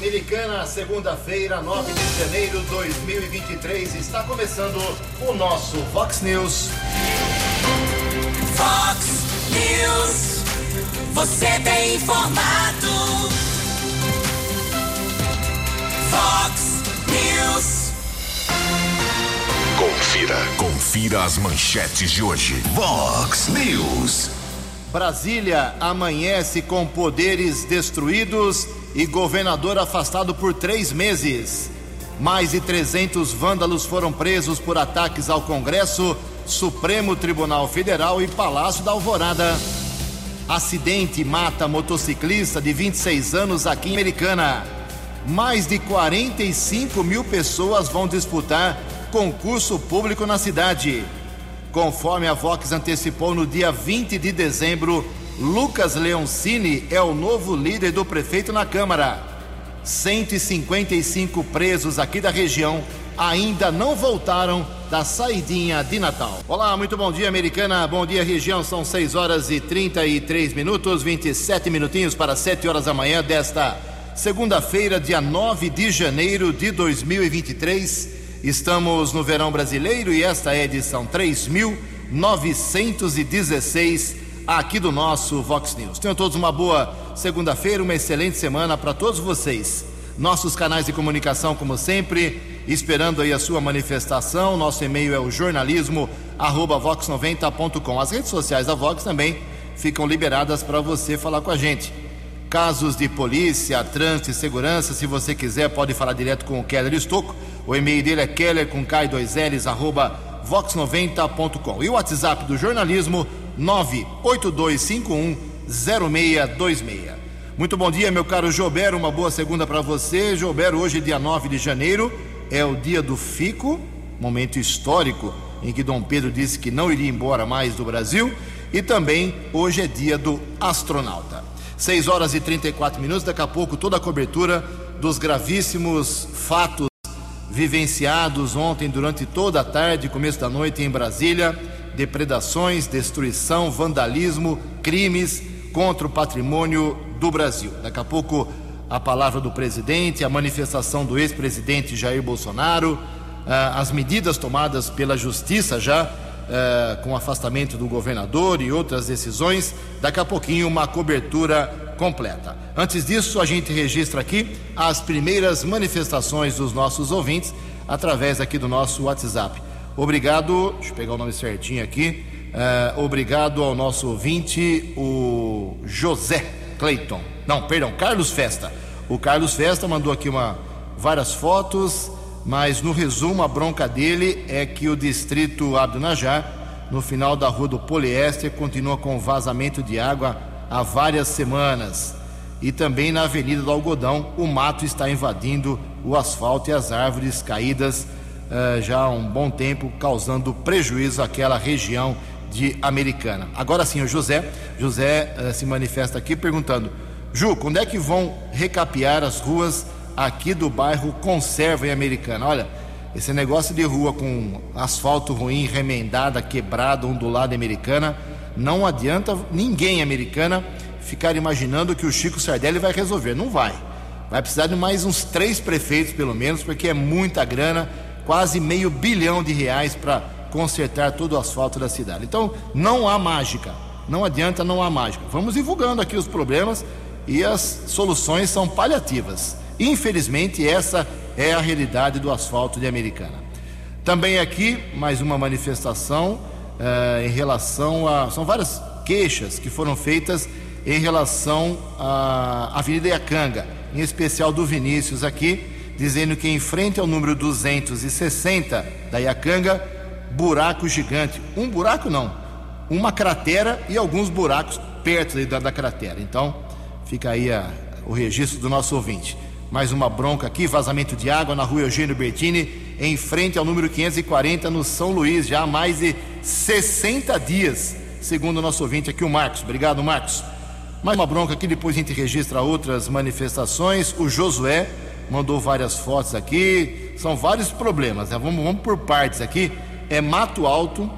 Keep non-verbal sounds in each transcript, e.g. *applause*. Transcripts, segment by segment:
Americana, segunda-feira, 9 de janeiro de 2023. Está começando o nosso Vox News. Vox News. Você tem informado. Vox News. Confira, confira as manchetes de hoje. Vox News. Brasília amanhece com poderes destruídos e governador afastado por três meses. Mais de 300 vândalos foram presos por ataques ao Congresso, Supremo Tribunal Federal e Palácio da Alvorada. Acidente mata motociclista de 26 anos aqui em Americana. Mais de 45 mil pessoas vão disputar concurso público na cidade. Conforme a Vox antecipou no dia 20 de dezembro, Lucas Leoncini é o novo líder do prefeito na Câmara. 155 presos aqui da região ainda não voltaram da saidinha de Natal. Olá, muito bom dia, americana. Bom dia, região. São 6 horas e 33 minutos, 27 minutinhos para 7 horas da manhã desta segunda-feira, dia 9 de janeiro de 2023. Estamos no verão brasileiro e esta é a edição 3916 aqui do nosso Vox News. Tenham todos uma boa segunda-feira, uma excelente semana para todos vocês. Nossos canais de comunicação, como sempre, esperando aí a sua manifestação. Nosso e-mail é o jornalismo@vox90.com. As redes sociais da Vox também ficam liberadas para você falar com a gente. Casos de polícia, trânsito e segurança, se você quiser, pode falar direto com o Keller Estocco. O e-mail dele é keller com K2Ls, arroba vox90.com. E o WhatsApp do jornalismo 982510626. Muito bom dia, meu caro Jober, uma boa segunda para você. Jober, hoje, dia 9 de janeiro, é o dia do FICO, momento histórico em que Dom Pedro disse que não iria embora mais do Brasil, e também hoje é dia do astronauta. 6 horas e 34 minutos, daqui a pouco toda a cobertura dos gravíssimos fatos vivenciados ontem durante toda a tarde, começo da noite em Brasília depredações, destruição, vandalismo, crimes contra o patrimônio do Brasil. Daqui a pouco a palavra do presidente, a manifestação do ex-presidente Jair Bolsonaro, ah, as medidas tomadas pela justiça já ah, com afastamento do governador e outras decisões. Daqui a pouquinho uma cobertura completa. Antes disso, a gente registra aqui as primeiras manifestações dos nossos ouvintes através aqui do nosso WhatsApp. Obrigado, deixa eu pegar o nome certinho aqui. Uh, obrigado ao nosso ouvinte, o José Clayton. Não, perdão, Carlos Festa. O Carlos Festa mandou aqui uma, várias fotos, mas no resumo a bronca dele é que o distrito Abdunajar, no final da rua do Poliéster, continua com vazamento de água há várias semanas. E também na Avenida do Algodão, o mato está invadindo o asfalto e as árvores caídas uh, já há um bom tempo, causando prejuízo àquela região de Americana. Agora sim, o José, José uh, se manifesta aqui perguntando: Ju, quando é que vão recapear as ruas aqui do bairro Conserva em Americana? Olha, esse negócio de rua com asfalto ruim, remendada, quebrada, ondulada americana, não adianta ninguém americana ficar imaginando que o Chico Sardelli vai resolver. Não vai. Vai precisar de mais uns três prefeitos, pelo menos, porque é muita grana quase meio bilhão de reais para consertar todo o asfalto da cidade. Então, não há mágica. Não adianta, não há mágica. Vamos divulgando aqui os problemas e as soluções são paliativas. Infelizmente, essa é a realidade do asfalto de Americana. Também aqui, mais uma manifestação eh, em relação a. São várias queixas que foram feitas em relação à Avenida Iacanga, em especial do Vinícius aqui dizendo que em frente ao número 260 da Iacanga, buraco gigante. Um buraco não, uma cratera e alguns buracos perto da, da cratera. Então, fica aí a, o registro do nosso ouvinte. Mais uma bronca aqui, vazamento de água na rua Eugênio Bertini, em frente ao número 540 no São Luís, já há mais de 60 dias, segundo o nosso ouvinte aqui, o Marcos. Obrigado, Marcos. Mais uma bronca aqui, depois a gente registra outras manifestações. O Josué mandou várias fotos aqui. São vários problemas, né? vamos, vamos por partes aqui. É Mato Alto,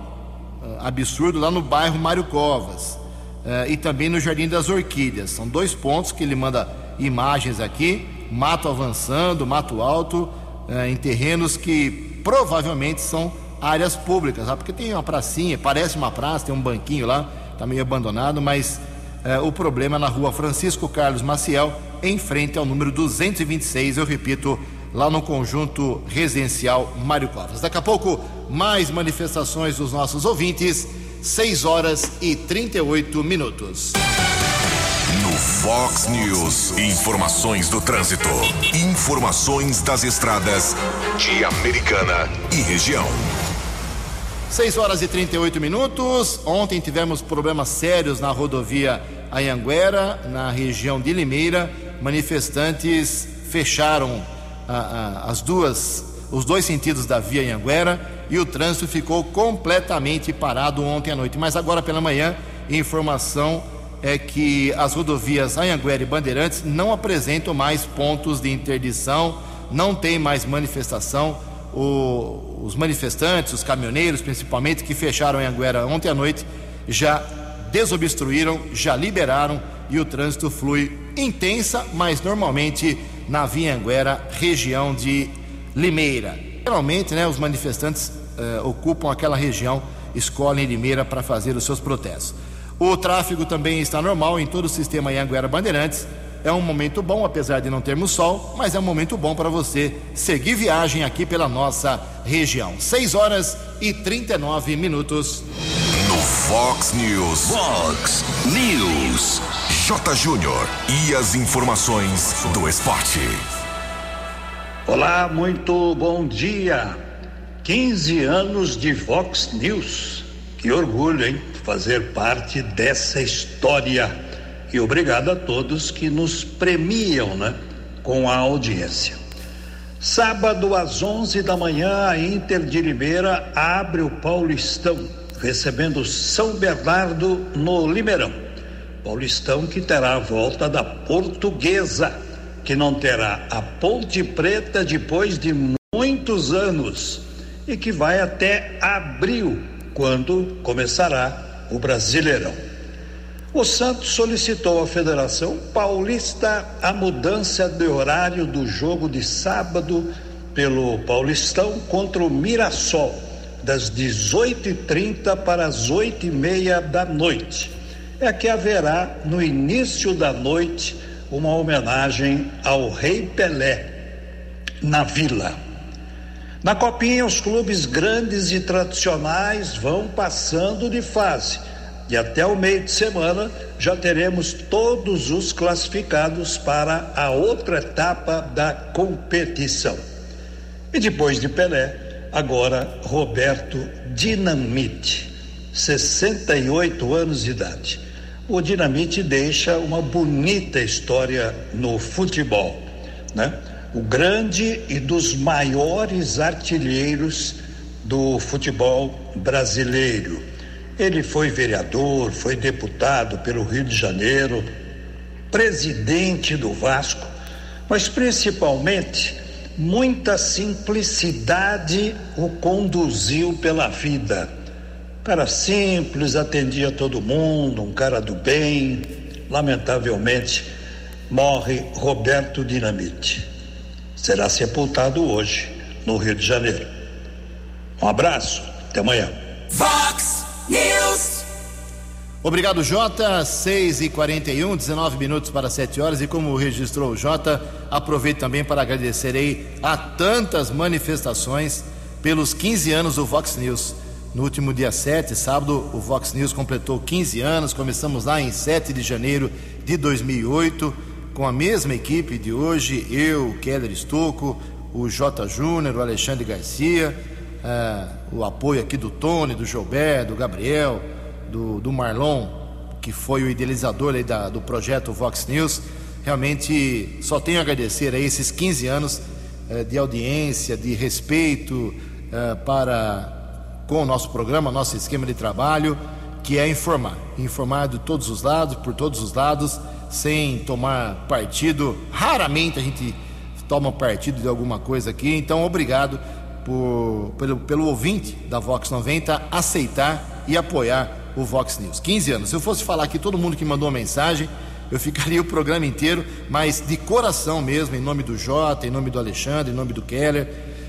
ah, absurdo, lá no bairro Mário Covas. Uh, e também no Jardim das Orquídeas. São dois pontos que ele manda imagens aqui, mato avançando, mato alto, eh, em terrenos que provavelmente são áreas públicas, sabe? porque tem uma pracinha, parece uma praça, tem um banquinho lá, está meio abandonado, mas eh, o problema é na rua Francisco Carlos Maciel, em frente ao número 226, eu repito, lá no conjunto residencial Mário Covas. Daqui a pouco, mais manifestações dos nossos ouvintes, 6 horas e 38 minutos. No Fox News, informações do trânsito, informações das estradas de Americana e região. 6 horas e 38 minutos. Ontem tivemos problemas sérios na rodovia Anhanguera, na região de Limeira. Manifestantes fecharam ah, ah, as duas, os dois sentidos da via Anhanguera e o trânsito ficou completamente parado ontem à noite. Mas agora pela manhã, informação é que as rodovias Anhanguera e Bandeirantes não apresentam mais pontos de interdição, não tem mais manifestação o, os manifestantes, os caminhoneiros principalmente, que fecharam em Anguera ontem à noite, já desobstruíram, já liberaram e o trânsito flui intensa, mas normalmente na Via Anguera, região de Limeira. Geralmente, né, os manifestantes eh, ocupam aquela região, escolhem Limeira para fazer os seus protestos. O tráfego também está normal em todo o sistema Anguera Bandeirantes é um momento bom, apesar de não termos sol, mas é um momento bom para você seguir viagem aqui pela nossa região. 6 horas e 39 minutos. No Fox News. Fox News. J. Júnior. E as informações do esporte. Olá, muito bom dia. 15 anos de Fox News. Que orgulho, hein? Fazer parte dessa história e obrigado a todos que nos premiam, né, com a audiência. Sábado às 11 da manhã, a Inter de Limeira abre o Paulistão, recebendo São Bernardo no Limeirão. Paulistão que terá a volta da Portuguesa, que não terá a Ponte Preta depois de muitos anos e que vai até abril, quando começará o Brasileirão. O Santos solicitou à Federação Paulista a mudança de horário do jogo de sábado pelo Paulistão contra o Mirassol, das 18h30 para as 8h30 da noite. É que haverá no início da noite uma homenagem ao Rei Pelé na Vila. Na Copinha, os clubes grandes e tradicionais vão passando de fase e até o meio de semana já teremos todos os classificados para a outra etapa da competição. E depois de Pelé, agora Roberto Dinamite, 68 anos de idade. O Dinamite deixa uma bonita história no futebol, né? O grande e dos maiores artilheiros do futebol brasileiro ele foi vereador, foi deputado pelo Rio de Janeiro, presidente do Vasco, mas principalmente muita simplicidade o conduziu pela vida. Cara simples, atendia todo mundo, um cara do bem. Lamentavelmente, morre Roberto Dinamite. Será sepultado hoje no Rio de Janeiro. Um abraço, até amanhã. Vox News. Obrigado, Jota. 6 e 41 19 minutos para 7 horas. E como registrou o Jota, aproveito também para agradecer aí a tantas manifestações pelos 15 anos do Vox News. No último dia 7, sábado, o Vox News completou 15 anos. Começamos lá em 7 de janeiro de 2008, com a mesma equipe de hoje: eu, o Keller Estocco, o J. Júnior, o Alexandre Garcia é, o apoio aqui do Tony, do Gilberto, do Gabriel, do, do Marlon, que foi o idealizador da, do projeto Vox News. Realmente só tenho a agradecer a esses 15 anos é, de audiência, de respeito é, para com o nosso programa, nosso esquema de trabalho, que é informar, informar de todos os lados, por todos os lados, sem tomar partido. Raramente a gente toma partido de alguma coisa aqui, então obrigado por, pelo, pelo ouvinte da Vox 90 aceitar e apoiar o Vox News. 15 anos. Se eu fosse falar aqui todo mundo que mandou uma mensagem, eu ficaria o programa inteiro, mas de coração mesmo, em nome do Jota, em nome do Alexandre, em nome do Keller,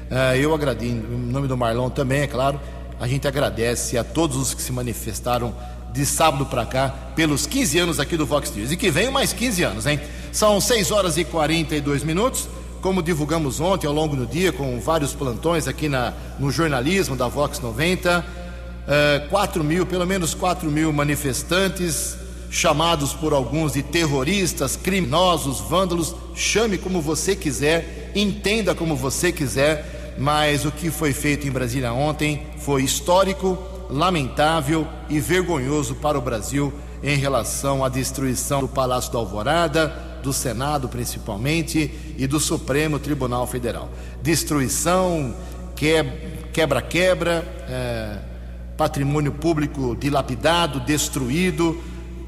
uh, eu agradeço, em nome do Marlon também, é claro, a gente agradece a todos os que se manifestaram de sábado para cá pelos 15 anos aqui do Vox News. E que venham mais 15 anos, hein? São 6 horas e 42 minutos. Como divulgamos ontem ao longo do dia, com vários plantões aqui na, no jornalismo da Vox 90, uh, 4 mil, pelo menos 4 mil manifestantes chamados por alguns de terroristas, criminosos, vândalos, chame como você quiser, entenda como você quiser, mas o que foi feito em Brasília ontem foi histórico, lamentável e vergonhoso para o Brasil em relação à destruição do Palácio da Alvorada, do Senado principalmente e do Supremo Tribunal Federal. Destruição, quebra-quebra, é, patrimônio público dilapidado, destruído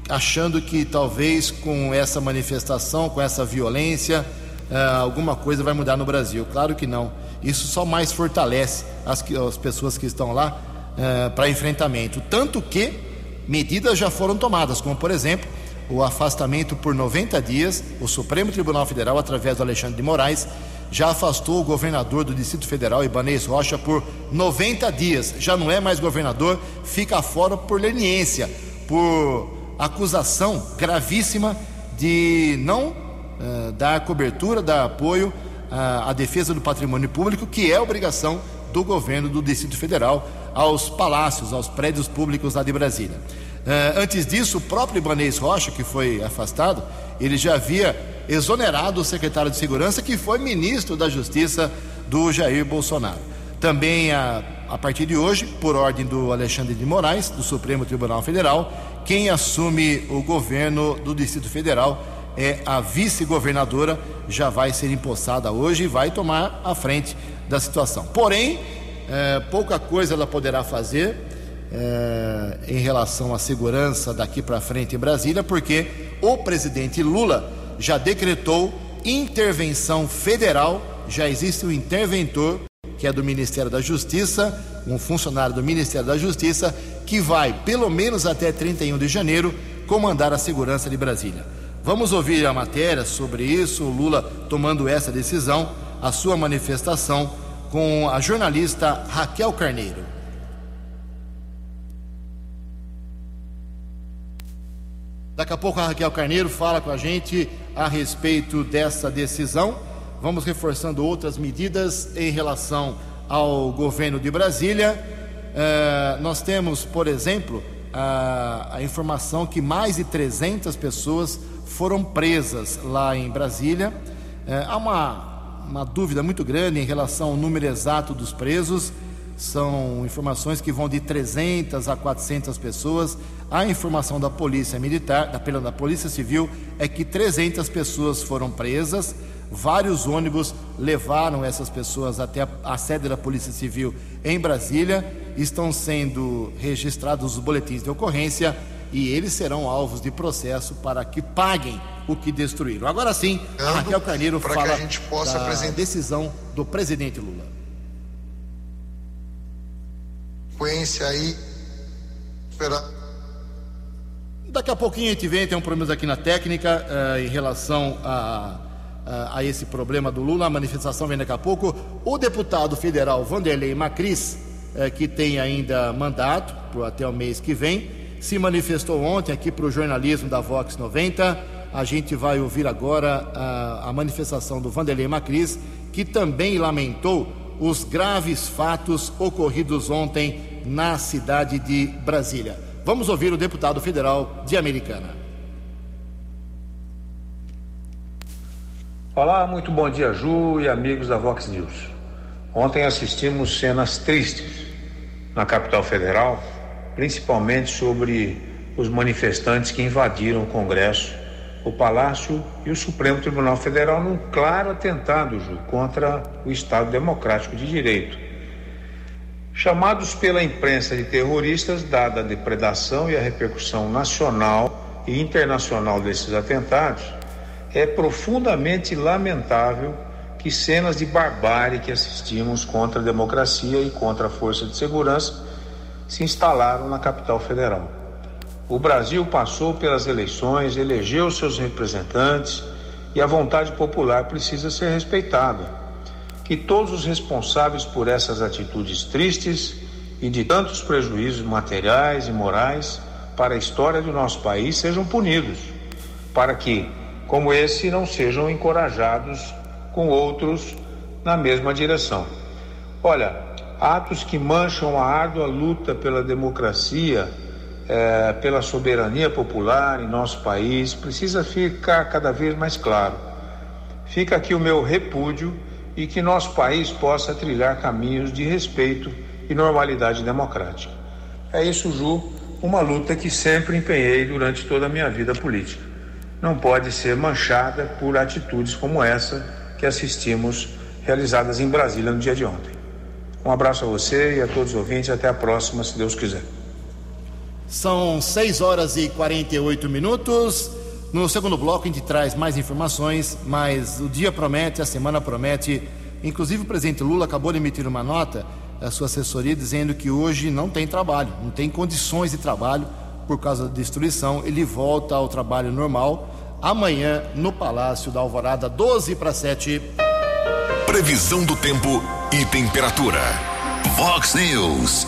achando que talvez com essa manifestação, com essa violência, uh, alguma coisa vai mudar no Brasil. Claro que não. Isso só mais fortalece as, as pessoas que estão lá uh, para enfrentamento. Tanto que medidas já foram tomadas, como por exemplo o afastamento por 90 dias. O Supremo Tribunal Federal, através do Alexandre de Moraes, já afastou o governador do Distrito Federal, Ibanez Rocha, por 90 dias. Já não é mais governador, fica fora por leniência, por acusação gravíssima de não uh, dar cobertura, dar apoio à defesa do patrimônio público, que é obrigação do governo do Distrito Federal aos palácios, aos prédios públicos lá de Brasília. Uh, antes disso, o próprio Ibanez Rocha, que foi afastado, ele já havia exonerado o secretário de Segurança, que foi ministro da Justiça do Jair Bolsonaro. Também, a, a partir de hoje, por ordem do Alexandre de Moraes, do Supremo Tribunal Federal, quem assume o governo do Distrito Federal é a vice-governadora, já vai ser empossada hoje e vai tomar a frente da situação. Porém, é, pouca coisa ela poderá fazer é, em relação à segurança daqui para frente em Brasília, porque o presidente Lula já decretou intervenção federal, já existe um interventor que é do Ministério da Justiça, um funcionário do Ministério da Justiça, que vai, pelo menos até 31 de janeiro, comandar a segurança de Brasília. Vamos ouvir a matéria sobre isso, o Lula tomando essa decisão, a sua manifestação com a jornalista Raquel Carneiro. Daqui a pouco a Raquel Carneiro fala com a gente a respeito dessa decisão. Vamos reforçando outras medidas em relação ao governo de Brasília. Uh, nós temos, por exemplo, a, a, informação que mais de 300 pessoas foram presas lá em Brasília. Uh, há uma, uma dúvida muito grande em relação ao número exato dos presos. São informações que vão de 300 a 400 pessoas. A informação da Polícia Militar, da, da Polícia Civil, é que 300 pessoas foram presas. Vários ônibus levaram essas pessoas até a, a sede da Polícia Civil em Brasília. Estão sendo registrados os boletins de ocorrência e eles serão alvos de processo para que paguem o que destruíram. Agora sim, a Raquel Carneiro fala a gente possa da apresentar... decisão do presidente Lula. Sequência aí. Esperar. Daqui a pouquinho a gente vem, tem um problema aqui na técnica uh, em relação a a esse problema do Lula. A manifestação vem daqui a pouco. O deputado federal Vanderlei Macris, eh, que tem ainda mandato até o mês que vem, se manifestou ontem aqui para o jornalismo da Vox 90. A gente vai ouvir agora a, a manifestação do Vanderlei Macris, que também lamentou os graves fatos ocorridos ontem na cidade de Brasília. Vamos ouvir o deputado federal de Americana. Olá, muito bom dia, Ju e amigos da Vox News. Ontem assistimos cenas tristes na capital federal, principalmente sobre os manifestantes que invadiram o Congresso, o Palácio e o Supremo Tribunal Federal num claro atentado, Ju, contra o Estado Democrático de Direito. Chamados pela imprensa de terroristas, dada a depredação e a repercussão nacional e internacional desses atentados, é profundamente lamentável que cenas de barbárie que assistimos contra a democracia e contra a força de segurança se instalaram na capital federal. O Brasil passou pelas eleições, elegeu seus representantes e a vontade popular precisa ser respeitada. Que todos os responsáveis por essas atitudes tristes e de tantos prejuízos materiais e morais para a história do nosso país sejam punidos, para que, como esse, não sejam encorajados com outros na mesma direção. Olha, atos que mancham a árdua luta pela democracia, é, pela soberania popular em nosso país, precisa ficar cada vez mais claro. Fica aqui o meu repúdio e que nosso país possa trilhar caminhos de respeito e normalidade democrática. É isso, Ju, uma luta que sempre empenhei durante toda a minha vida política. Não pode ser manchada por atitudes como essa que assistimos realizadas em Brasília no dia de ontem. Um abraço a você e a todos os ouvintes. Até a próxima, se Deus quiser. São 6 horas e 48 minutos. No segundo bloco, a gente traz mais informações, mas o dia promete, a semana promete. Inclusive, o presidente Lula acabou de emitir uma nota a sua assessoria dizendo que hoje não tem trabalho, não tem condições de trabalho por causa da destruição. Ele volta ao trabalho normal amanhã no Palácio da Alvorada, 12 para 7. Previsão do tempo e temperatura. Vox News.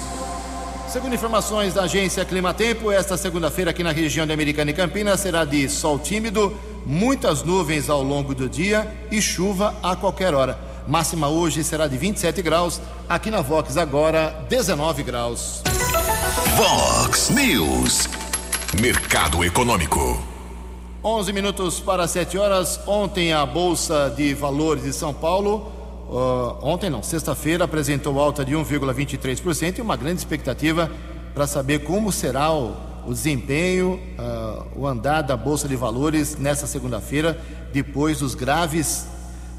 Segundo informações da agência Climatempo, esta segunda-feira aqui na região de Americana e Campinas será de sol tímido, muitas nuvens ao longo do dia e chuva a qualquer hora. Máxima hoje será de 27 graus. Aqui na Vox agora 19 graus. Vox News. Mercado Econômico. 11 minutos para 7 horas. Ontem a Bolsa de Valores de São Paulo, uh, ontem não, sexta-feira, apresentou alta de 1,23% e uma grande expectativa para saber como será o, o desempenho, uh, o andar da Bolsa de Valores nessa segunda-feira, depois dos graves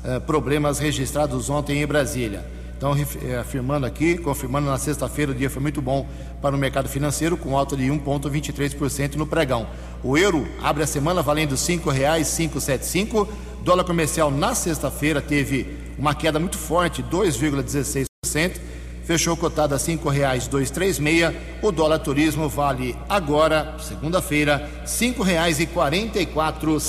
eh, problemas registrados ontem em Brasília. Então, eh, afirmando aqui, confirmando na sexta-feira, o dia foi muito bom para o mercado financeiro, com alta de 1,23% no pregão. O euro abre a semana valendo R$ 5,575. Dólar comercial na sexta-feira teve uma queda muito forte, 2,16% fechou cotado a R$ 5,236. O dólar turismo vale agora, segunda-feira, R$ 5,44.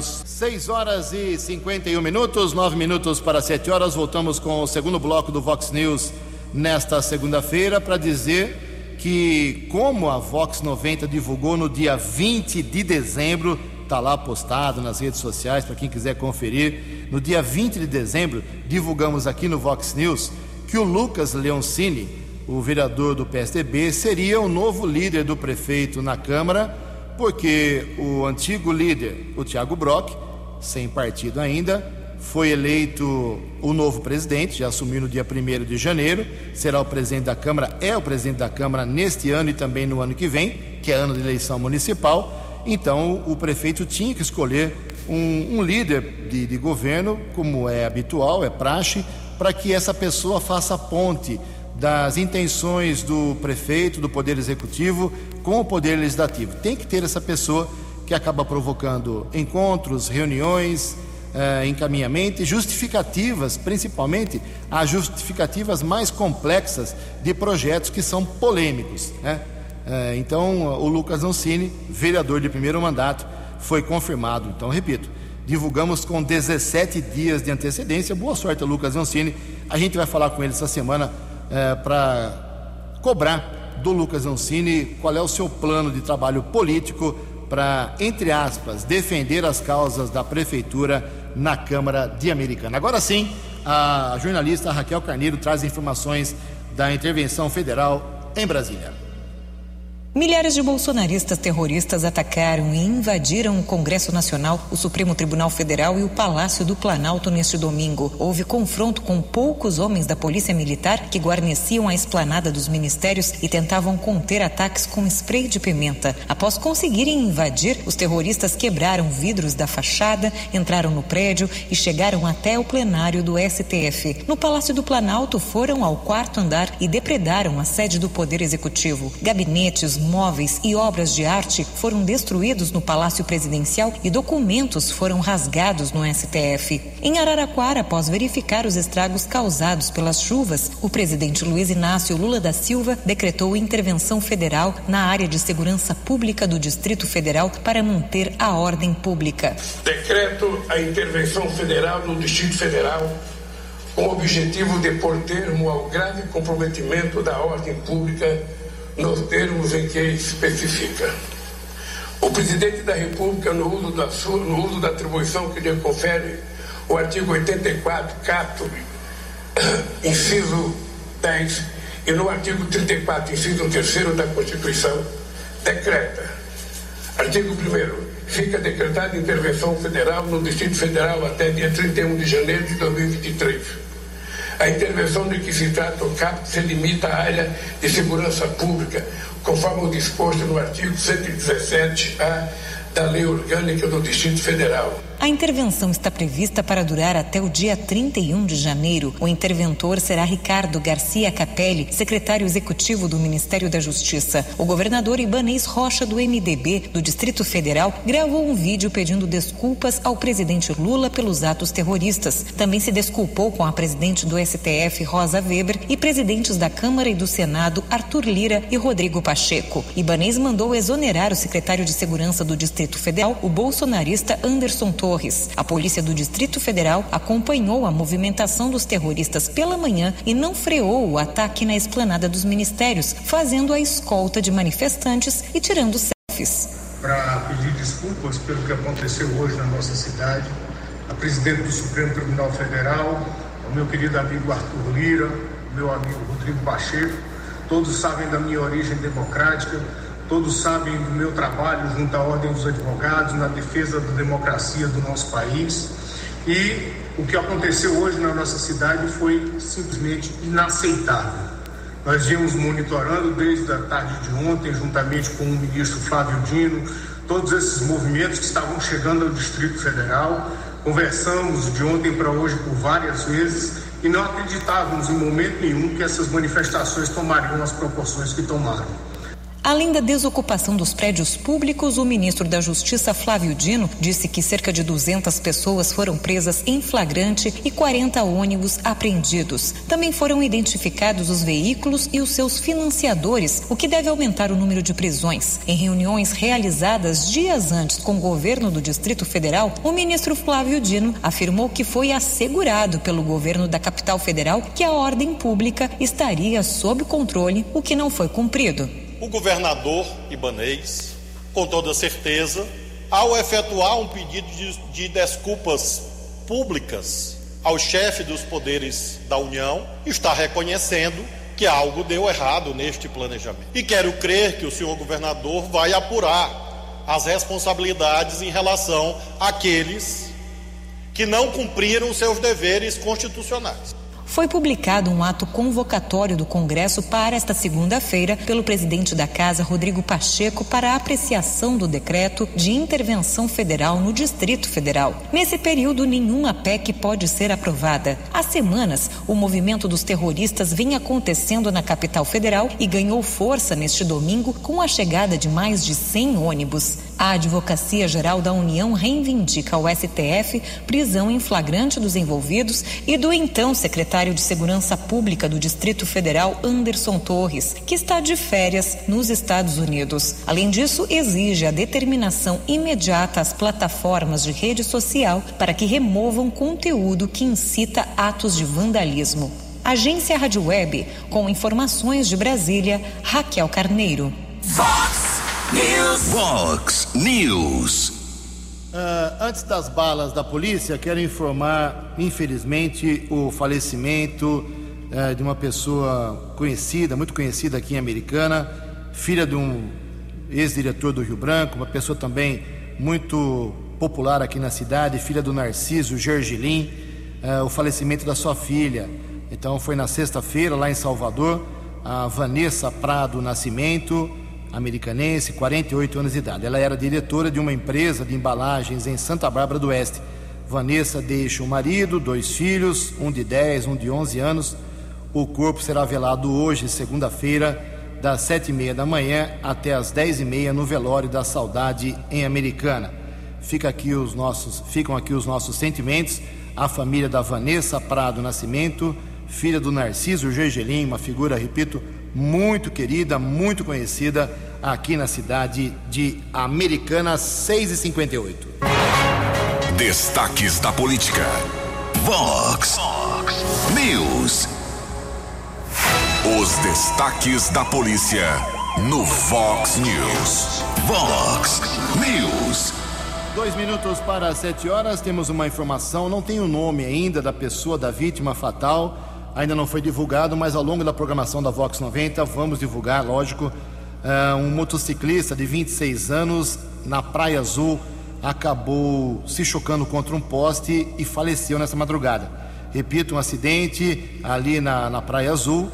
6 horas e 51 minutos, 9 minutos para 7 horas. Voltamos com o segundo bloco do Vox News nesta segunda-feira para dizer que, como a Vox 90 divulgou no dia 20 de dezembro, está lá postado nas redes sociais para quem quiser conferir. No dia 20 de dezembro, divulgamos aqui no Vox News que o Lucas Leoncini, o vereador do PSDB, seria o novo líder do prefeito na Câmara, porque o antigo líder, o Tiago Brock, sem partido ainda, foi eleito o novo presidente, já assumiu no dia 1 de janeiro, será o presidente da Câmara, é o presidente da Câmara neste ano e também no ano que vem, que é ano de eleição municipal. Então, o prefeito tinha que escolher um, um líder de, de governo, como é habitual, é praxe, para que essa pessoa faça ponte das intenções do prefeito, do Poder Executivo com o Poder Legislativo. Tem que ter essa pessoa que acaba provocando encontros, reuniões, eh, encaminhamento e justificativas, principalmente as justificativas mais complexas de projetos que são polêmicos. Né? Eh, então, o Lucas Ancini, vereador de primeiro mandato, foi confirmado. Então, repito, divulgamos com 17 dias de antecedência. Boa sorte, Lucas Ancini. A gente vai falar com ele essa semana é, para cobrar do Lucas Ancini qual é o seu plano de trabalho político para, entre aspas, defender as causas da prefeitura na Câmara de Americana. Agora sim, a jornalista Raquel Carneiro traz informações da intervenção federal em Brasília. Milhares de bolsonaristas terroristas atacaram e invadiram o Congresso Nacional, o Supremo Tribunal Federal e o Palácio do Planalto neste domingo. Houve confronto com poucos homens da Polícia Militar que guarneciam a esplanada dos ministérios e tentavam conter ataques com spray de pimenta. Após conseguirem invadir, os terroristas quebraram vidros da fachada, entraram no prédio e chegaram até o plenário do STF. No Palácio do Planalto, foram ao quarto andar e depredaram a sede do Poder Executivo. Gabinetes, móveis e obras de arte foram destruídos no Palácio Presidencial e documentos foram rasgados no STF. Em Araraquara, após verificar os estragos causados pelas chuvas, o presidente Luiz Inácio Lula da Silva decretou intervenção federal na área de segurança pública do Distrito Federal para manter a ordem pública. Decreto a intervenção federal no Distrito Federal com o objetivo de pôr termo ao grave comprometimento da ordem pública nos termos em que especifica. O presidente da República, no uso da, sua, no uso da atribuição que lhe confere o artigo 84, cato, *coughs* inciso 10, e no artigo 34, inciso 3 da Constituição, decreta. Artigo 1 fica decretada intervenção federal no Distrito Federal até dia 31 de janeiro de 2023. A intervenção de que se trata o CAP se limita à área de segurança pública, conforme o disposto no artigo 117-A da Lei Orgânica do Distrito Federal. A intervenção está prevista para durar até o dia 31 de janeiro. O interventor será Ricardo Garcia Capelli, secretário executivo do Ministério da Justiça. O governador Ibanês Rocha, do MDB do Distrito Federal, gravou um vídeo pedindo desculpas ao presidente Lula pelos atos terroristas. Também se desculpou com a presidente do STF, Rosa Weber, e presidentes da Câmara e do Senado, Arthur Lira e Rodrigo Pacheco. Ibanês mandou exonerar o secretário de Segurança do Distrito Federal, o bolsonarista Anderson Torres Torres. A Polícia do Distrito Federal acompanhou a movimentação dos terroristas pela manhã e não freou o ataque na esplanada dos ministérios, fazendo a escolta de manifestantes e tirando selfies. Para pedir desculpas pelo que aconteceu hoje na nossa cidade, a presidente do Supremo Tribunal Federal, o meu querido amigo Arthur Lira, meu amigo Rodrigo Pacheco, todos sabem da minha origem democrática Todos sabem do meu trabalho junto à Ordem dos Advogados na defesa da democracia do nosso país. E o que aconteceu hoje na nossa cidade foi simplesmente inaceitável. Nós viemos monitorando desde a tarde de ontem, juntamente com o ministro Flávio Dino, todos esses movimentos que estavam chegando ao Distrito Federal. Conversamos de ontem para hoje por várias vezes e não acreditávamos em momento nenhum que essas manifestações tomariam as proporções que tomaram. Além da desocupação dos prédios públicos, o ministro da Justiça, Flávio Dino, disse que cerca de 200 pessoas foram presas em flagrante e 40 ônibus apreendidos. Também foram identificados os veículos e os seus financiadores, o que deve aumentar o número de prisões. Em reuniões realizadas dias antes com o governo do Distrito Federal, o ministro Flávio Dino afirmou que foi assegurado pelo governo da capital federal que a ordem pública estaria sob controle, o que não foi cumprido o governador Ibanês, com toda certeza, ao efetuar um pedido de, de desculpas públicas ao chefe dos poderes da União, está reconhecendo que algo deu errado neste planejamento. E quero crer que o senhor governador vai apurar as responsabilidades em relação àqueles que não cumpriram seus deveres constitucionais foi publicado um ato convocatório do Congresso para esta segunda-feira pelo presidente da Casa, Rodrigo Pacheco, para apreciação do decreto de intervenção federal no Distrito Federal. Nesse período, nenhuma PEC pode ser aprovada. Há semanas, o movimento dos terroristas vem acontecendo na capital federal e ganhou força neste domingo com a chegada de mais de 100 ônibus. A Advocacia Geral da União reivindica ao STF prisão em flagrante dos envolvidos e do então secretário de Segurança Pública do Distrito Federal, Anderson Torres, que está de férias nos Estados Unidos. Além disso, exige a determinação imediata às plataformas de rede social para que removam conteúdo que incita atos de vandalismo. Agência Rádio Web, com informações de Brasília, Raquel Carneiro. Fox. News. Fox News. Uh, antes das balas da polícia, quero informar, infelizmente, o falecimento uh, de uma pessoa conhecida, muito conhecida aqui em Americana, filha de um ex-diretor do Rio Branco, uma pessoa também muito popular aqui na cidade, filha do Narciso Gergelim, uh, o falecimento da sua filha. Então foi na sexta-feira, lá em Salvador, a Vanessa Prado Nascimento americanense, 48 anos de idade. Ela era diretora de uma empresa de embalagens em Santa Bárbara do Oeste. Vanessa deixa o marido, dois filhos, um de 10, um de 11 anos. O corpo será velado hoje, segunda-feira, das sete e meia da manhã até as dez e meia no velório da Saudade em Americana. Fica aqui os nossos, ficam aqui os nossos sentimentos à família da Vanessa Prado Nascimento, filha do Narciso Gergelim, uma figura, repito, muito querida, muito conhecida aqui na cidade de Americana, 6 e 58 Destaques da política. Vox News. Os destaques da polícia no Vox News. Vox News. Dois minutos para sete horas, temos uma informação. Não tem o nome ainda da pessoa, da vítima fatal. Ainda não foi divulgado, mas ao longo da programação da Vox 90 vamos divulgar, lógico. Uh, um motociclista de 26 anos na Praia Azul acabou se chocando contra um poste e faleceu nessa madrugada. Repito, um acidente ali na, na Praia Azul.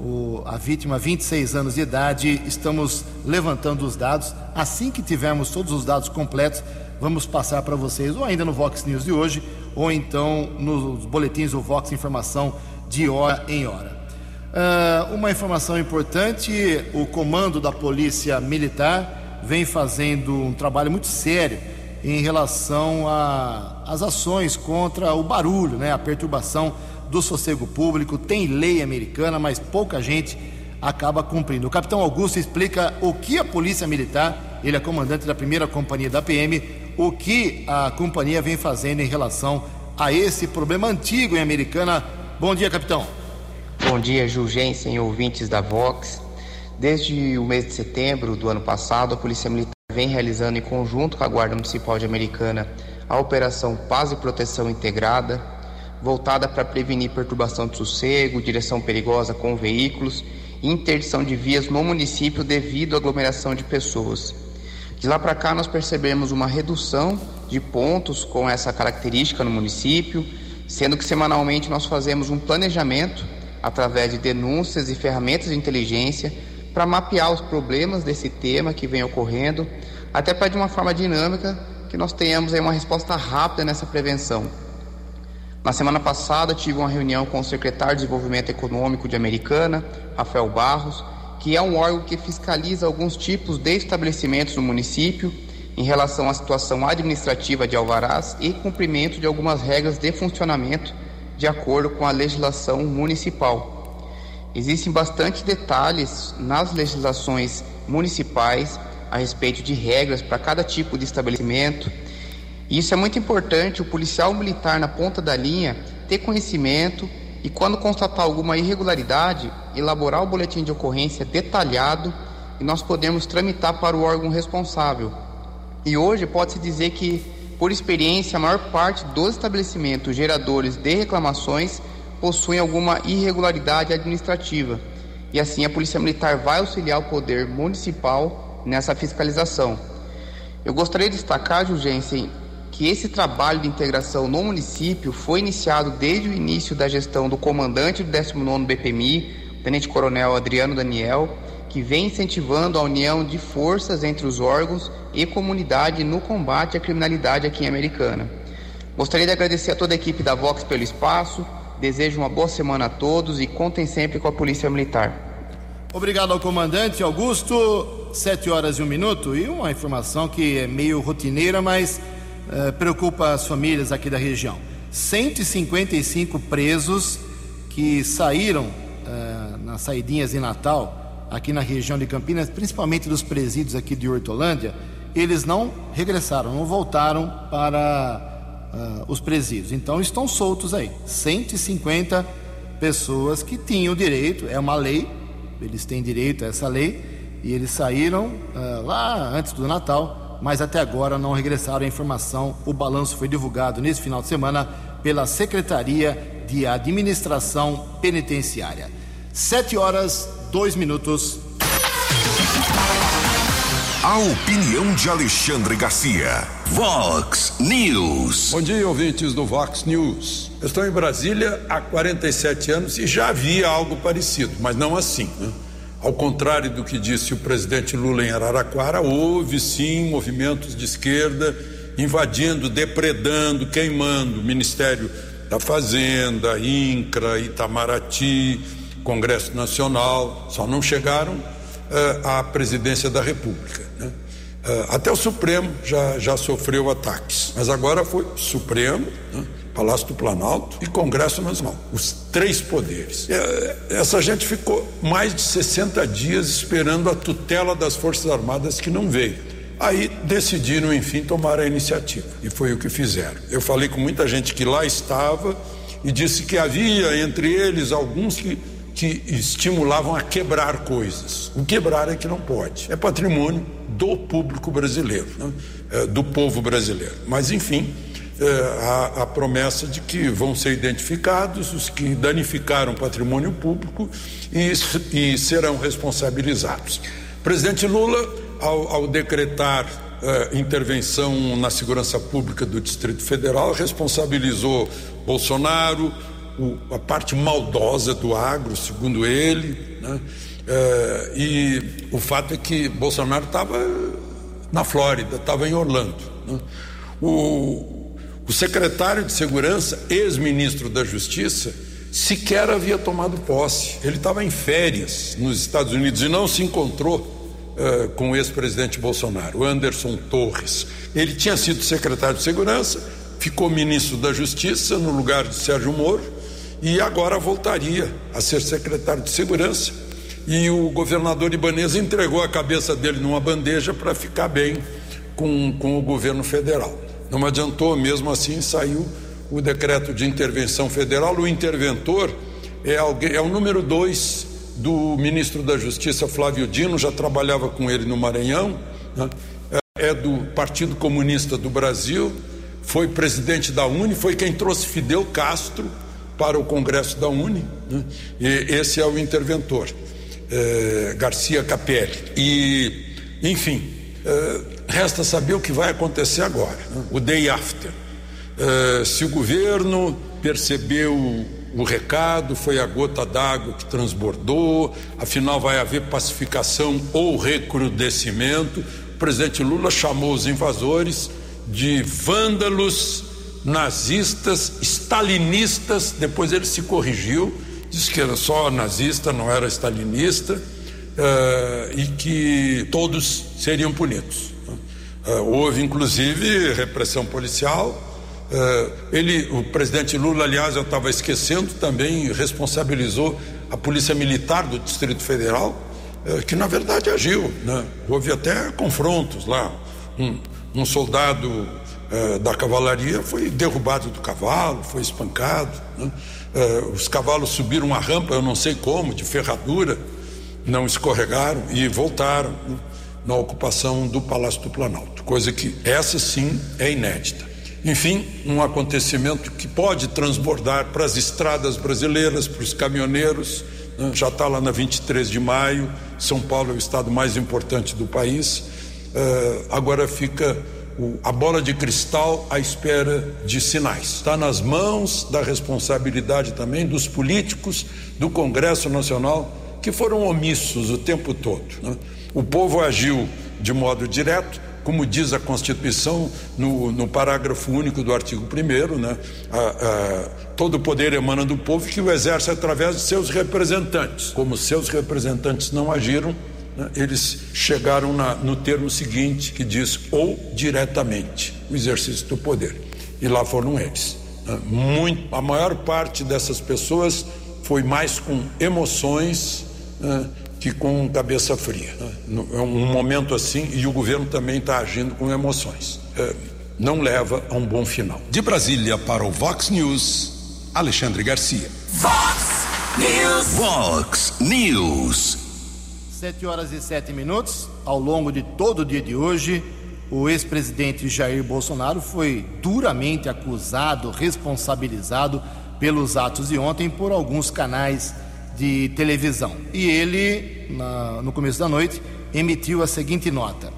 O, a vítima, 26 anos de idade. Estamos levantando os dados. Assim que tivermos todos os dados completos, vamos passar para vocês, ou ainda no Vox News de hoje, ou então nos boletins do Vox Informação de hora em hora. Uh, uma informação importante: o comando da Polícia Militar vem fazendo um trabalho muito sério em relação às ações contra o barulho, né, a perturbação do sossego público. Tem lei americana, mas pouca gente acaba cumprindo. O capitão Augusto explica o que a Polícia Militar, ele é comandante da primeira companhia da PM, o que a companhia vem fazendo em relação a esse problema antigo em Americana. Bom dia, capitão. Bom dia, Julgensen, ouvintes da Vox. Desde o mês de setembro do ano passado, a Polícia Militar vem realizando em conjunto com a Guarda Municipal de Americana a Operação Paz e Proteção Integrada, voltada para prevenir perturbação de sossego, direção perigosa com veículos e interdição de vias no município devido à aglomeração de pessoas. De lá para cá, nós percebemos uma redução de pontos com essa característica no município, sendo que semanalmente nós fazemos um planejamento através de denúncias e ferramentas de inteligência para mapear os problemas desse tema que vem ocorrendo, até para de uma forma dinâmica que nós tenhamos aí uma resposta rápida nessa prevenção. Na semana passada tive uma reunião com o secretário de Desenvolvimento Econômico de Americana, Rafael Barros, que é um órgão que fiscaliza alguns tipos de estabelecimentos no município em relação à situação administrativa de alvarás e cumprimento de algumas regras de funcionamento de acordo com a legislação municipal. Existem bastante detalhes nas legislações municipais a respeito de regras para cada tipo de estabelecimento. E isso é muito importante o policial militar na ponta da linha ter conhecimento e quando constatar alguma irregularidade, elaborar o boletim de ocorrência detalhado e nós podemos tramitar para o órgão responsável. E hoje pode-se dizer que, por experiência, a maior parte dos estabelecimentos geradores de reclamações possuem alguma irregularidade administrativa. E assim a Polícia Militar vai auxiliar o poder municipal nessa fiscalização. Eu gostaria de destacar, Jurgensen, que esse trabalho de integração no município foi iniciado desde o início da gestão do comandante do 19º BPMI, Tenente Coronel Adriano Daniel, que vem incentivando a união de forças entre os órgãos e comunidade no combate à criminalidade aqui em Americana. Gostaria de agradecer a toda a equipe da Vox pelo espaço, Desejo uma boa semana a todos e contem sempre com a Polícia Militar. Obrigado ao comandante Augusto. Sete horas e um minuto. E uma informação que é meio rotineira, mas uh, preocupa as famílias aqui da região. 155 presos que saíram uh, nas saidinhas de Natal, aqui na região de Campinas, principalmente dos presídios aqui de Hortolândia, eles não regressaram, não voltaram para uh, os presídios. Então estão soltos aí. 150 pessoas que tinham direito, é uma lei, eles têm direito a essa lei, e eles saíram uh, lá antes do Natal, mas até agora não regressaram à informação. O balanço foi divulgado nesse final de semana pela Secretaria de Administração Penitenciária. Sete horas, dois minutos. A opinião de Alexandre Garcia. Vox News. Bom dia, ouvintes do Vox News. Eu estou em Brasília há 47 anos e já havia algo parecido, mas não assim. Né? Ao contrário do que disse o presidente Lula em Araraquara, houve sim movimentos de esquerda invadindo, depredando, queimando o Ministério da Fazenda, INCRA, Itamaraty, Congresso Nacional. Só não chegaram à presidência da República. Né? Até o Supremo já, já sofreu ataques, mas agora foi Supremo, né? Palácio do Planalto e Congresso Nacional, os três poderes. Essa gente ficou mais de 60 dias esperando a tutela das Forças Armadas que não veio. Aí decidiram, enfim, tomar a iniciativa e foi o que fizeram. Eu falei com muita gente que lá estava e disse que havia entre eles alguns que, que estimulavam a quebrar coisas. O quebrar é que não pode, é patrimônio do público brasileiro, né? é, do povo brasileiro. Mas, enfim, é, a, a, promessa de que vão ser identificados os que danificaram patrimônio público e, e serão responsabilizados. Presidente Lula, ao, ao decretar uh, intervenção na segurança pública do Distrito Federal, responsabilizou Bolsonaro, o, a parte maldosa do agro, segundo ele, né? uh, e o fato é que Bolsonaro estava na Flórida, estava em Orlando. Né? O, o secretário de Segurança, ex-ministro da Justiça, sequer havia tomado posse. Ele estava em férias nos Estados Unidos e não se encontrou uh, com o ex-presidente Bolsonaro, Anderson Torres. Ele tinha sido secretário de Segurança, ficou ministro da Justiça no lugar de Sérgio Moro e agora voltaria a ser secretário de Segurança. E o governador Ibanez entregou a cabeça dele numa bandeja para ficar bem com, com o governo federal. Não adiantou, mesmo assim saiu o decreto de intervenção federal. O interventor é, alguém, é o número dois do ministro da Justiça, Flávio Dino, já trabalhava com ele no Maranhão, né? é do Partido Comunista do Brasil, foi presidente da Uni, foi quem trouxe Fidel Castro para o Congresso da Uni, né? esse é o interventor, é, Garcia Capelli. E, enfim, é, Resta saber o que vai acontecer agora, né? o day after. Uh, se o governo percebeu o recado, foi a gota d'água que transbordou, afinal vai haver pacificação ou recrudescimento. O presidente Lula chamou os invasores de vândalos, nazistas, stalinistas. Depois ele se corrigiu, disse que era só nazista, não era stalinista, uh, e que todos seriam punidos. Uh, houve inclusive repressão policial. Uh, ele, o presidente Lula, aliás, eu estava esquecendo, também responsabilizou a Polícia Militar do Distrito Federal, que na verdade agiu. Né? Houve até confrontos lá. Um, um soldado da cavalaria foi derrubado do cavalo, foi espancado. Né? os cavalos subiram uma rampa, eu não sei como, de ferradura, não escorregaram e voltaram. Né? na ocupação do Palácio do Planalto, coisa que essa sim é inédita. Enfim, um acontecimento que pode transbordar para as estradas brasileiras, para os caminhoneiros, né? já está lá na 23 de maio. São Paulo é o estado mais importante do país. Uh, agora fica a bola de cristal à espera de sinais. Está nas mãos da responsabilidade também dos políticos do Congresso Nacional que foram omissos o tempo todo. Né? O povo agiu de modo direto, como diz a Constituição no, no parágrafo único do artigo 1, né? A, a, todo o poder emana do povo que o exerce através de seus representantes. Como seus representantes não agiram? Eles chegaram na, no termo seguinte, que diz ou diretamente o exercício do poder. E lá foram eles. Né? Muito, a maior parte dessas pessoas foi mais com emoções. Né? que com cabeça fria. É um momento assim e o governo também está agindo com emoções. É, não leva a um bom final. De Brasília para o Vox News, Alexandre Garcia. Vox News. Vox News. Sete horas e sete minutos. Ao longo de todo o dia de hoje, o ex-presidente Jair Bolsonaro foi duramente acusado, responsabilizado pelos atos de ontem por alguns canais de televisão. E ele, na, no começo da noite, emitiu a seguinte nota: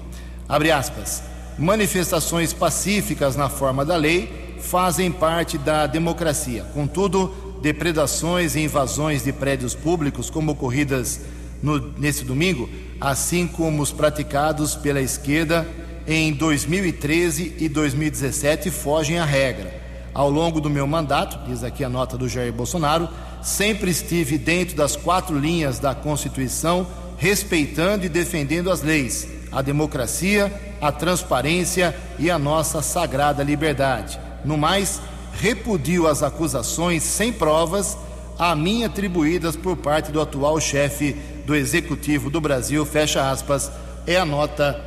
abre aspas. Manifestações pacíficas na forma da lei fazem parte da democracia. Contudo, depredações e invasões de prédios públicos, como ocorridas no, nesse domingo, assim como os praticados pela esquerda em 2013 e 2017, fogem à regra. Ao longo do meu mandato, diz aqui a nota do Jair Bolsonaro, sempre estive dentro das quatro linhas da Constituição respeitando e defendendo as leis, a democracia, a transparência e a nossa sagrada liberdade. No mais, repudio as acusações sem provas a mim atribuídas por parte do atual chefe do Executivo do Brasil, fecha aspas, é a nota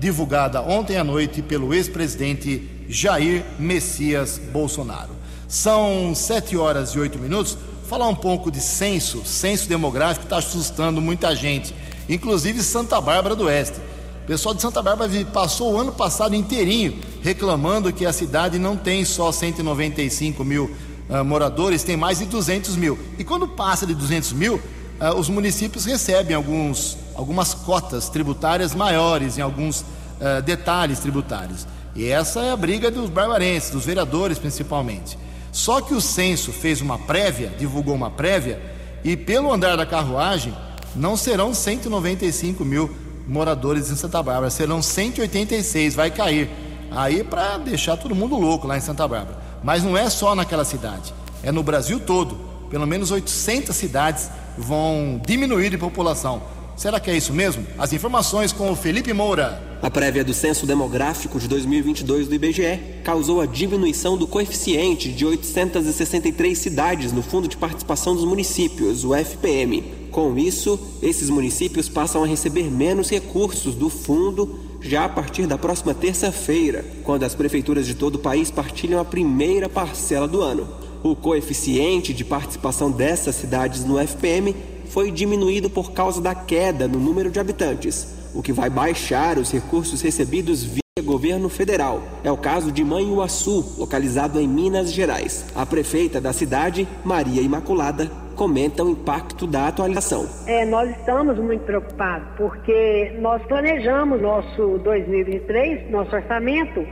divulgada ontem à noite pelo ex-presidente Jair Messias Bolsonaro. São sete horas e oito minutos. Falar um pouco de censo, censo demográfico está assustando muita gente, inclusive Santa Bárbara do Oeste. O pessoal de Santa Bárbara passou o ano passado inteirinho reclamando que a cidade não tem só 195 mil uh, moradores, tem mais de 200 mil. E quando passa de 200 mil, uh, os municípios recebem alguns, algumas cotas tributárias maiores em alguns uh, detalhes tributários. E essa é a briga dos barbarenses, dos vereadores principalmente. Só que o censo fez uma prévia, divulgou uma prévia, e pelo andar da carruagem, não serão 195 mil moradores em Santa Bárbara, serão 186, vai cair. Aí para deixar todo mundo louco lá em Santa Bárbara. Mas não é só naquela cidade, é no Brasil todo. Pelo menos 800 cidades vão diminuir de população. Será que é isso mesmo? As informações com o Felipe Moura. A prévia do Censo Demográfico de 2022 do IBGE causou a diminuição do coeficiente de 863 cidades no Fundo de Participação dos Municípios, o FPM. Com isso, esses municípios passam a receber menos recursos do fundo já a partir da próxima terça-feira, quando as prefeituras de todo o país partilham a primeira parcela do ano. O coeficiente de participação dessas cidades no FPM foi diminuído por causa da queda no número de habitantes, o que vai baixar os recursos recebidos via governo federal. É o caso de Manhuaçu, localizado em Minas Gerais. A prefeita da cidade, Maria Imaculada, comenta o impacto da atualização. É, nós estamos muito preocupados porque nós planejamos nosso 2023, nosso orçamento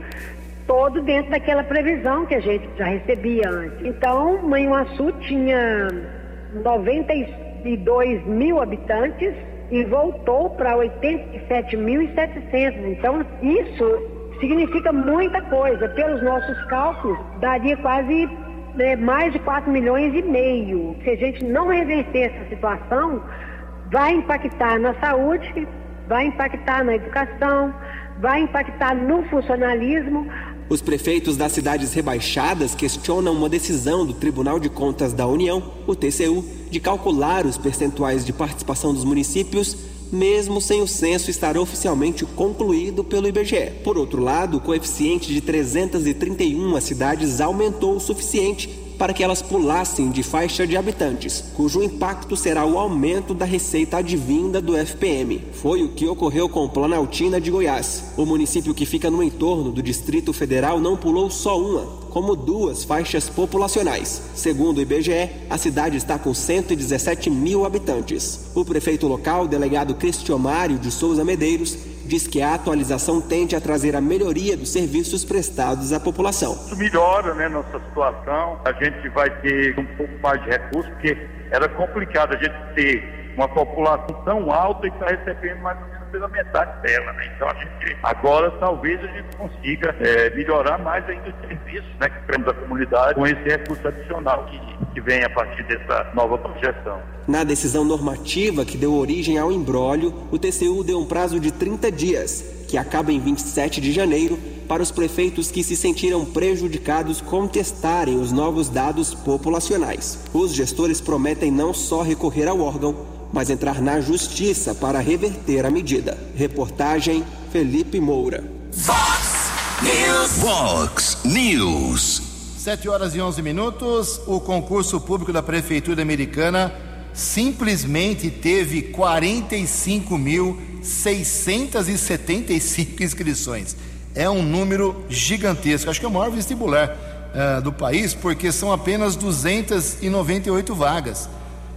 todo dentro daquela previsão que a gente já recebia antes. Então, Manhuaçu tinha 95 2 mil habitantes e voltou para 87.700. Então, isso significa muita coisa. Pelos nossos cálculos, daria quase né, mais de 4 milhões e meio. Se a gente não reverter essa situação, vai impactar na saúde, vai impactar na educação, vai impactar no funcionalismo. Os prefeitos das cidades rebaixadas questionam uma decisão do Tribunal de Contas da União, o TCU, de calcular os percentuais de participação dos municípios, mesmo sem o censo estar oficialmente concluído pelo IBGE. Por outro lado, o coeficiente de 331 cidades aumentou o suficiente para que elas pulassem de faixa de habitantes, cujo impacto será o aumento da receita advinda do FPM. Foi o que ocorreu com Planaltina de Goiás. O município que fica no entorno do Distrito Federal não pulou só uma, como duas faixas populacionais. Segundo o IBGE, a cidade está com 117 mil habitantes. O prefeito local, delegado Cristiomário de Souza Medeiros, diz que a atualização tende a trazer a melhoria dos serviços prestados à população. Isso melhora né, nossa situação, a gente vai ter um pouco mais de recursos, porque era complicado a gente ter uma população tão alta e está recebendo mais pela metade dela, né? Então a gente agora talvez a gente consiga é, melhorar mais ainda os serviços, né, que temos da comunidade com esse recurso adicional que, que vem a partir dessa nova projeção. Na decisão normativa que deu origem ao embrólio, o TCU deu um prazo de 30 dias, que acaba em 27 de janeiro, para os prefeitos que se sentiram prejudicados contestarem os novos dados populacionais. Os gestores prometem não só recorrer ao órgão, mas entrar na justiça para reverter a medida. Reportagem Felipe Moura. Fox News. Fox News. 7 horas e 11 minutos. O concurso público da Prefeitura Americana simplesmente teve 45.675 inscrições. É um número gigantesco. Acho que é o maior vestibular uh, do país, porque são apenas 298 vagas.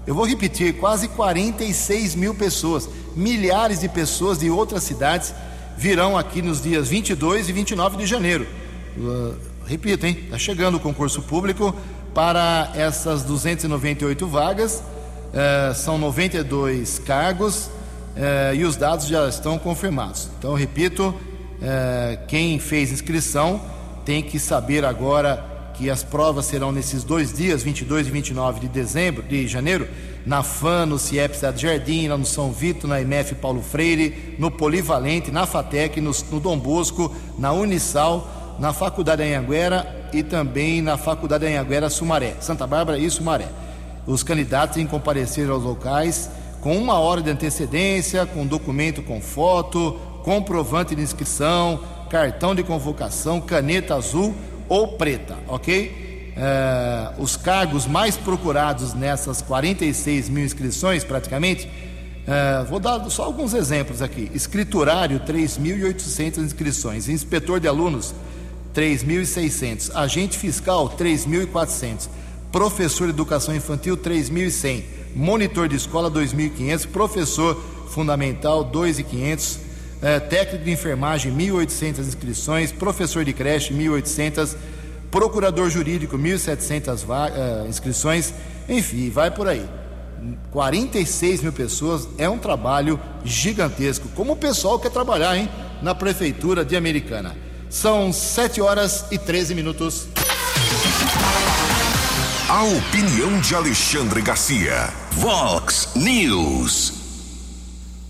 Eu vou repetir: quase 46 mil pessoas, milhares de pessoas de outras cidades virão aqui nos dias 22 e 29 de janeiro. Uh, repito, hein? Está chegando o concurso público para essas 298 vagas. Uh, são 92 cargos uh, e os dados já estão confirmados. Então, repito: quem fez inscrição tem que saber agora que as provas serão nesses dois dias, 22 e 29 de dezembro, de janeiro, na FAN, no CIEP Cidade Jardim, lá no São Vito, na MF Paulo Freire, no Polivalente, na FATEC, no, no Dom Bosco, na Unisal, na Faculdade Anhanguera e também na Faculdade Anhanguera Sumaré, Santa Bárbara e Sumaré. Os candidatos em comparecer aos locais com uma hora de antecedência, com documento com foto, comprovante de inscrição, cartão de convocação, caneta azul ou preta, ok? É, os cargos mais procurados nessas 46 mil inscrições, praticamente, é, vou dar só alguns exemplos aqui: escriturário, 3.800 inscrições, inspetor de alunos, 3.600, agente fiscal, 3.400, professor de educação infantil, 3.100, monitor de escola, 2.500, professor fundamental, 2.500 é, técnico de enfermagem, 1.800 inscrições, professor de creche, 1.800, procurador jurídico, 1.700 é, inscrições, enfim, vai por aí. 46 mil pessoas é um trabalho gigantesco. Como o pessoal quer trabalhar, hein? Na prefeitura de Americana. São 7 horas e 13 minutos. A opinião de Alexandre Garcia. Vox News.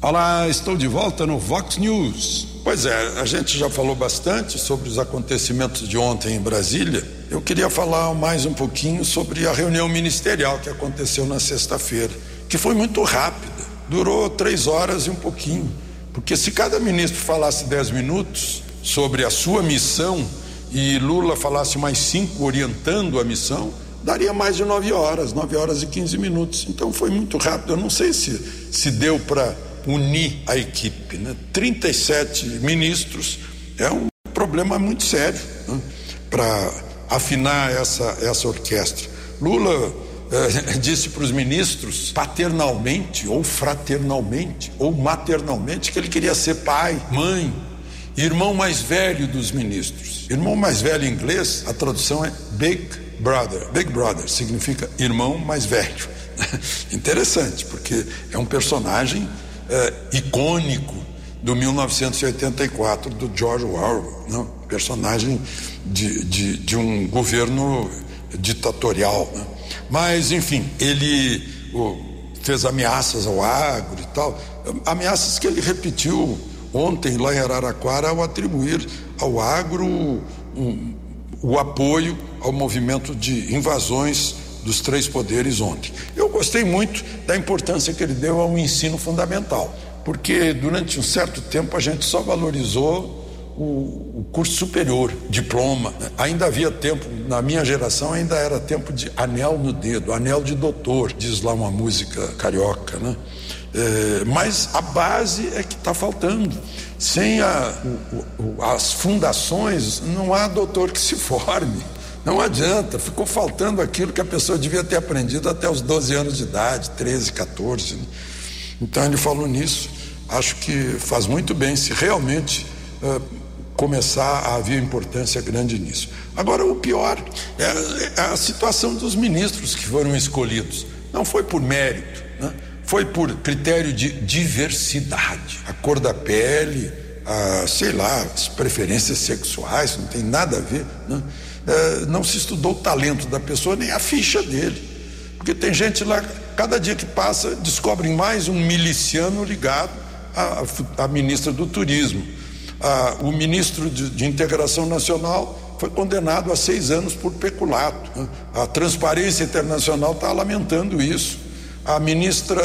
Olá, estou de volta no Vox News. Pois é, a gente já falou bastante sobre os acontecimentos de ontem em Brasília. Eu queria falar mais um pouquinho sobre a reunião ministerial que aconteceu na sexta-feira, que foi muito rápida, durou três horas e um pouquinho. Porque se cada ministro falasse dez minutos sobre a sua missão e Lula falasse mais cinco orientando a missão, daria mais de nove horas, nove horas e quinze minutos. Então foi muito rápido. Eu não sei se, se deu para unir a equipe. Né? 37 ministros é um problema muito sério né? para afinar essa, essa orquestra. Lula eh, *laughs* disse para os ministros, paternalmente, ou fraternalmente, ou maternalmente, que ele queria ser pai, mãe, irmão mais velho dos ministros. Irmão mais velho em inglês, a tradução é Big Brother. Big Brother significa irmão mais velho. *laughs* Interessante, porque é um personagem é, icônico do 1984 do George Orwell, né? personagem de, de, de, um governo ditatorial. Né? Mas, enfim, ele fez ameaças ao agro e tal, ameaças que ele repetiu ontem lá em Araraquara ao atribuir ao agro um, o apoio ao movimento de invasões dos três poderes ontem. Eu gostei muito da importância que ele deu ao ensino fundamental, porque durante um certo tempo a gente só valorizou o, o, curso superior, diploma. Ainda havia tempo, na minha geração, ainda era tempo de anel no dedo, anel de doutor, diz lá uma música carioca, né? É, mas a base é que está faltando. Sem a, o, as fundações, não há doutor que se forme. Não adianta, ficou faltando aquilo que a pessoa devia ter aprendido até os 12 anos de idade, 13, 14. Né? Então ele falou nisso. Acho que faz muito bem se realmente uh, começar a haver importância grande nisso. Agora, o pior é, é a situação dos ministros que foram escolhidos. Não foi por mérito, né? foi por critério de diversidade. A cor da pele, a, sei lá, as preferências sexuais, não tem nada a ver. Né? É, não se estudou o talento da pessoa nem a ficha dele. Porque tem gente lá, cada dia que passa, descobrem mais um miliciano ligado à, à ministra do Turismo. o ministro de, de Integração Nacional foi condenado a seis anos por peculato. Né? A Transparência Internacional está lamentando isso. A ministra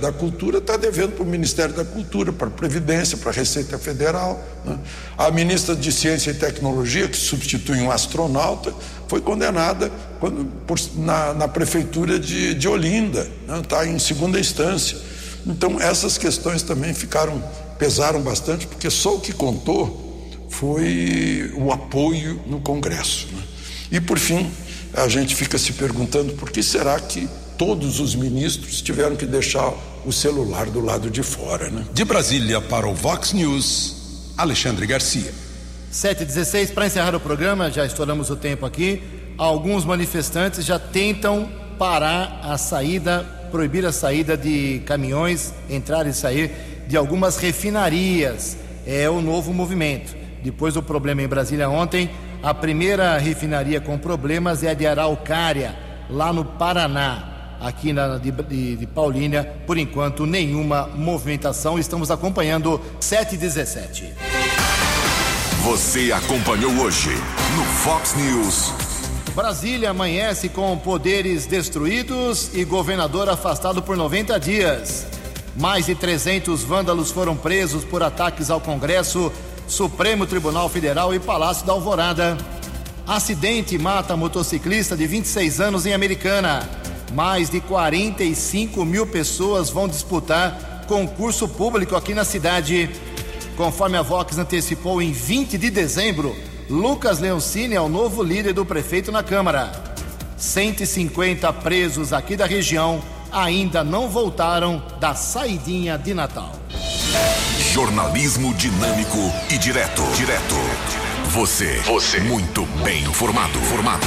da Cultura está devendo para o Ministério da Cultura, para a Previdência, para a Receita Federal. Né? A ministra de Ciência e Tecnologia, que substitui um astronauta, foi condenada quando, por, na, na, Prefeitura de, de Olinda, está né? em segunda instância. Então, essas questões também ficaram, pesaram bastante, porque só o que contou foi o apoio no Congresso. Né? E, por fim, a gente fica se perguntando por que será que todos os ministros tiveram que deixar o celular do lado de fora, né? De Brasília para o Vox News, Alexandre Garcia. 7h16, para encerrar o programa, já estouramos o tempo aqui. Alguns manifestantes já tentam parar a saída, proibir a saída de caminhões, entrar e sair de algumas refinarias. É o novo movimento. Depois do problema em Brasília ontem, A primeira refinaria com problemas é a de Araucária, lá no Paraná. Aqui na de, de, de Paulínia, por enquanto, nenhuma movimentação. Estamos acompanhando 717. Você acompanhou hoje no Fox News. Brasília amanhece com poderes destruídos e governador afastado por 90 dias. Mais de 300 vândalos foram presos por ataques ao Congresso, Supremo Tribunal Federal e Palácio da Alvorada. Acidente mata motociclista de 26 anos em Americana. Mais de 45 mil pessoas vão disputar concurso público aqui na cidade. Conforme a Vox antecipou em 20 de dezembro, Lucas Leoncini é o novo líder do prefeito na Câmara. 150 presos aqui da região ainda não voltaram da saidinha de Natal. Jornalismo dinâmico e direto. Direto. Você. Você. Muito bem informado. Formado.